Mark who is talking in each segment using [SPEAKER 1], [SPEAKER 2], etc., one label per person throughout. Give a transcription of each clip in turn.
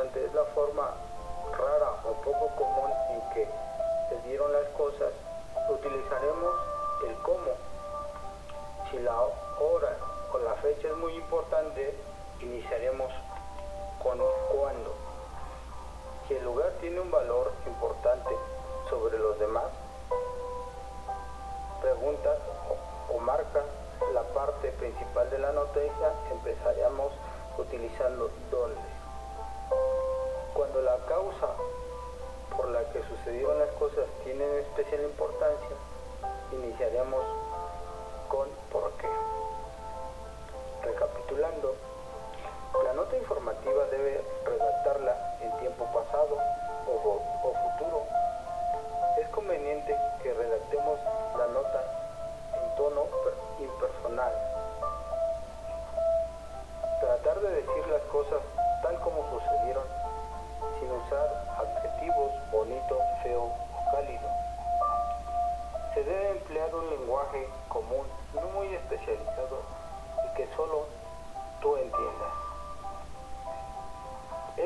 [SPEAKER 1] es la forma rara o poco común en que se dieron las cosas, utilizaremos el cómo. Si la hora o
[SPEAKER 2] la fecha es muy importante, iniciaremos
[SPEAKER 1] con cuándo. Si el lugar
[SPEAKER 3] tiene un valor, con por qué. Recapitulando, la nota informativa debe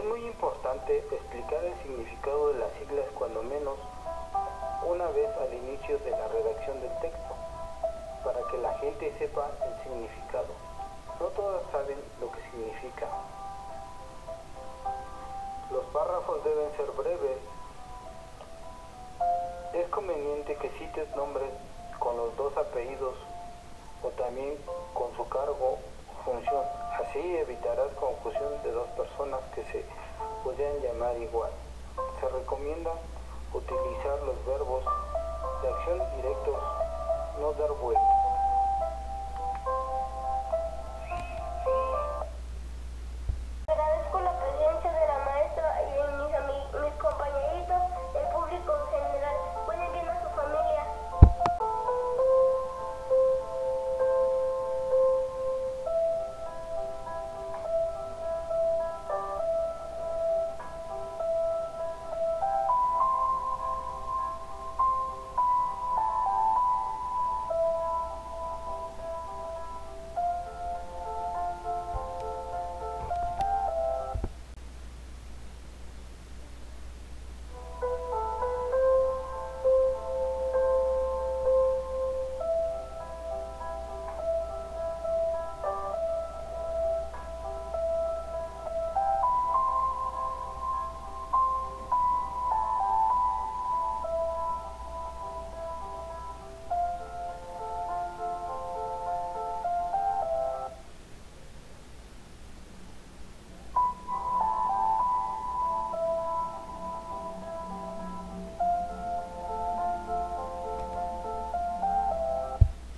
[SPEAKER 3] Es muy importante explicar el significado de las siglas cuando menos una vez al inicio de la redacción del texto, para que la gente sepa el significado. No todas saben lo que significa. Los párrafos deben ser breves. Es conveniente que cites nombres con los dos apellidos o también con su cargo o función. Así evitarás confusión de dos personas que se puedan llamar igual. Se recomienda utilizar los verbos de acción directos.